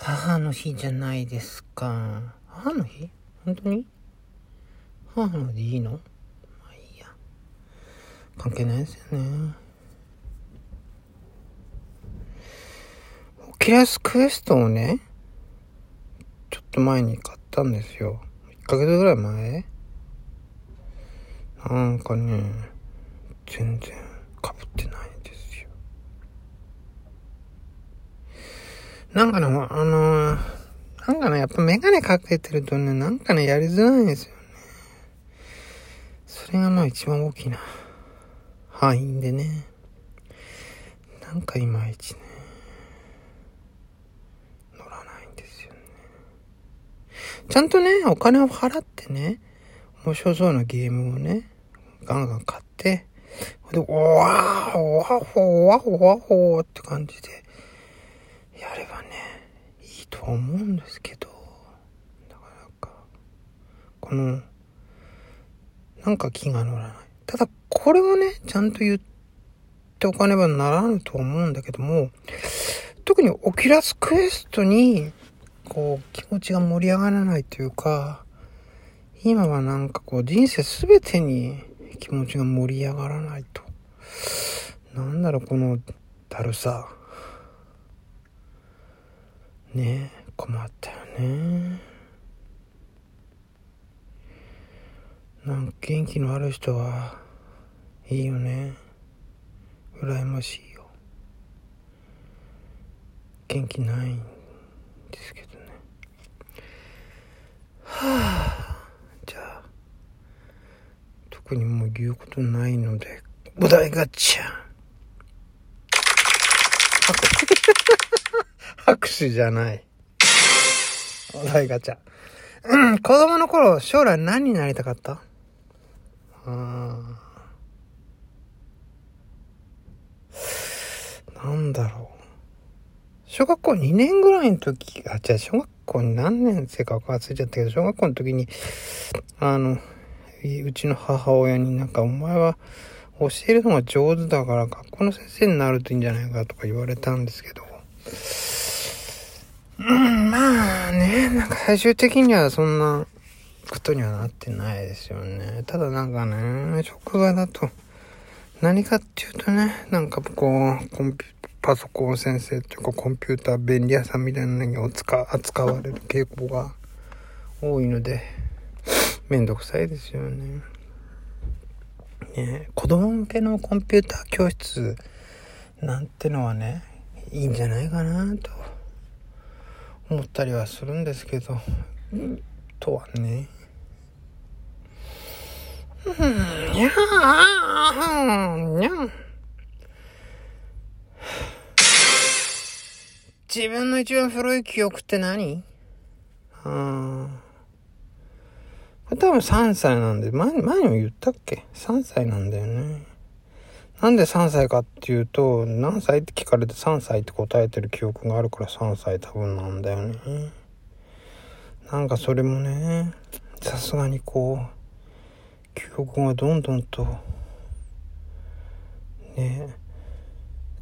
母の日じゃないですか。母の日？本当に？母のでいいの？まあいいや。関係ないですよね。オキラスクエストをね、ちょっと前に買ったんですよ。1ヶ月ぐらい前？なんかね、全然被ってないんですよ。なんかね、あのー、なんかね、やっぱメガネかけてるとね、なんかね、やりづらいんですよね。それがまあ一番大きな範囲でね。なんかいまいちね、乗らないんですよね。ちゃんとね、お金を払ってね、面白そうなゲームをね、ガンガン買って、で、おわー、おわほ、わほ、わほって感じで、と思うんですけど、なかなか、この、なんか気が乗らない。ただ、これをね、ちゃんと言っておかねばならぬと思うんだけども、特に Oculus Quest に、こう、気持ちが盛り上がらないというか、今はなんかこう、人生すべてに気持ちが盛り上がらないと。なんだろう、この、だるさ。ね、困ったよね。なんか元気のある人はいいよね。羨ましいよ。元気ないんですけどね。はあ、じゃあ、特にもう言うことないので、お題ガチャ。拍手じゃない。お題ガチャ。うん、子供の頃、将来何になりたかった？あーなんだろう。小学校2年ぐらいの時、あ、じゃあ小学校に何年生か忘れちゃったけど、小学校の時に、あの、うちの母親になんか、お前は教えるのが上手だから学校の先生になるといいんじゃないかとか言われたんですけど、うん、まあね、なんか最終的にはそんなことにはなってないですよね。ただなんかね、職場だと、何かっていうとね、なんかこう、コンピパソコン先生っていうかコンピューター便利屋さんみたいなのに扱扱われる傾向が多いので、めんどくさいですよね。ね子供向けのコンピューター教室なんてのはね、いいんじゃないかなと思ったりはするんですけど、とはね。にゃー、にゃん。自分の一番古い記憶って何？あこれ多分3歳なんで、前、前にも言ったっけ ?3 歳なんだよね。なんで3歳かっていうと、何歳って聞かれて3歳って答えてる記憶があるから3歳多分なんだよね。なんかそれもね、さすがにこう、記憶がどんどんと、ね、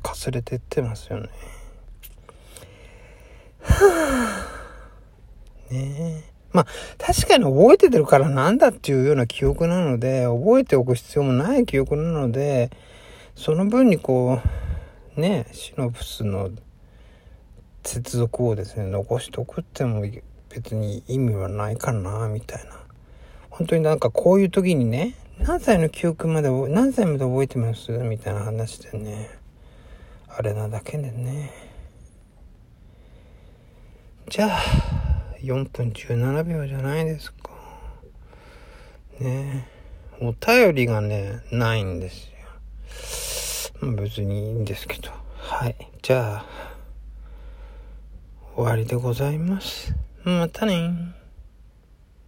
かすれてってますよね。はあ、ねえ。まあ、確かに覚えててるからなんだっていうような記憶なので、覚えておく必要もない記憶なので、その分にこう、ね、シノプスの接続をですね、残しておくっても別に意味はないかな、みたいな。本当になんかこういう時にね、何歳の記憶まで、何歳まで覚えてます？みたいな話でね、あれなだけでね。じゃあ、4分17秒じゃないですか。ねお便りがね、ないんですよ。別にいいんですけど。はい。じゃあ、終わりでございます。またね